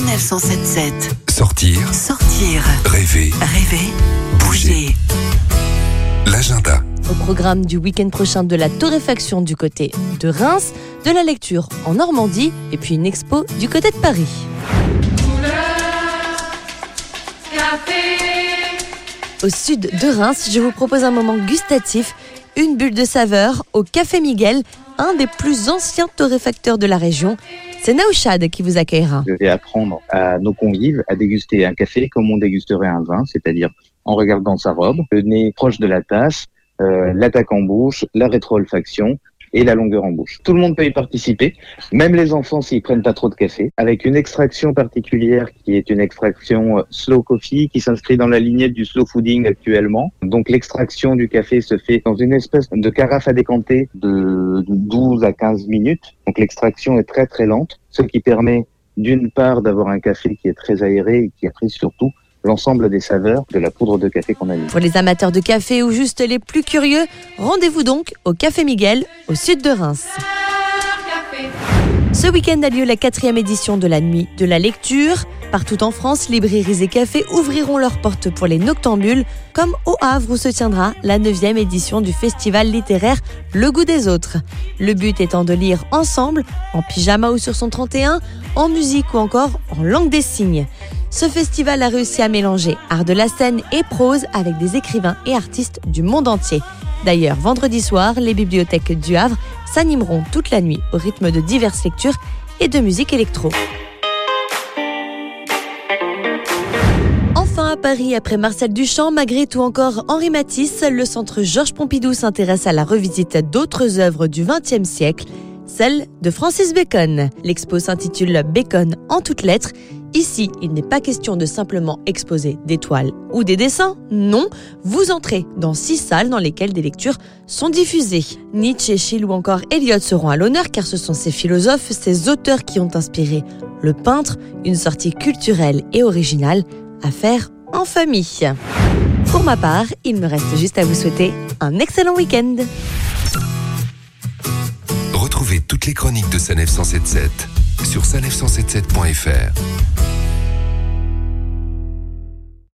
Sanef 177. Sortir, Sortir, rêver, rêver, bouger. l'agenda. Au programme du week-end prochain de la torréfaction du côté de Reims, de la lecture en Normandie et puis une expo du côté de Paris. Au sud de Reims, je vous propose un moment gustatif, une bulle de saveur au Café Miguel, un des plus anciens torréfacteurs de la région. C'est Naouchad qui vous accueillera. Je vais apprendre à nos convives à déguster un café comme on dégusterait un vin, c'est-à-dire en regardant sa robe, le nez proche de la tasse, euh, l'attaque en bouche, la rétro-olfaction et la longueur en bouche. Tout le monde peut y participer, même les enfants s'ils prennent pas trop de café, avec une extraction particulière qui est une extraction euh, slow coffee qui s'inscrit dans la lignée du slow fooding actuellement. Donc l'extraction du café se fait dans une espèce de carafe à décanter de 12 à 15 minutes. Donc l'extraction est très très lente, ce qui permet d'une part d'avoir un café qui est très aéré et qui apprécie surtout l'ensemble des saveurs de la poudre de café qu'on a mis. Pour les amateurs de café ou juste les plus curieux, rendez-vous donc au Café Miguel, au sud de Reims. Ce week-end a lieu la quatrième édition de la Nuit de la Lecture. Partout en France, librairies et cafés ouvriront leurs portes pour les noctambules, comme au Havre où se tiendra la neuvième édition du festival littéraire Le Goût des Autres. Le but étant de lire ensemble, en pyjama ou sur son 31, en musique ou encore en langue des signes. Ce festival a réussi à mélanger art de la scène et prose avec des écrivains et artistes du monde entier. D'ailleurs, vendredi soir, les bibliothèques du Havre s'animeront toute la nuit au rythme de diverses lectures et de musique électro. Paris, après Marcel Duchamp, Magritte ou encore Henri Matisse, le centre Georges Pompidou s'intéresse à la revisite d'autres œuvres du XXe siècle, celle de Francis Bacon. L'expo s'intitule Bacon en toutes lettres Ici, il n'est pas question de simplement exposer des toiles ou des dessins, non, vous entrez dans six salles dans lesquelles des lectures sont diffusées. Nietzsche, Schill ou encore Eliot seront à l'honneur car ce sont ces philosophes, ces auteurs qui ont inspiré le peintre, une sortie culturelle et originale à faire en famille. Pour ma part, il me reste juste à vous souhaiter un excellent week-end. Retrouvez toutes les chroniques de Sanef 177 sur sanef177.fr.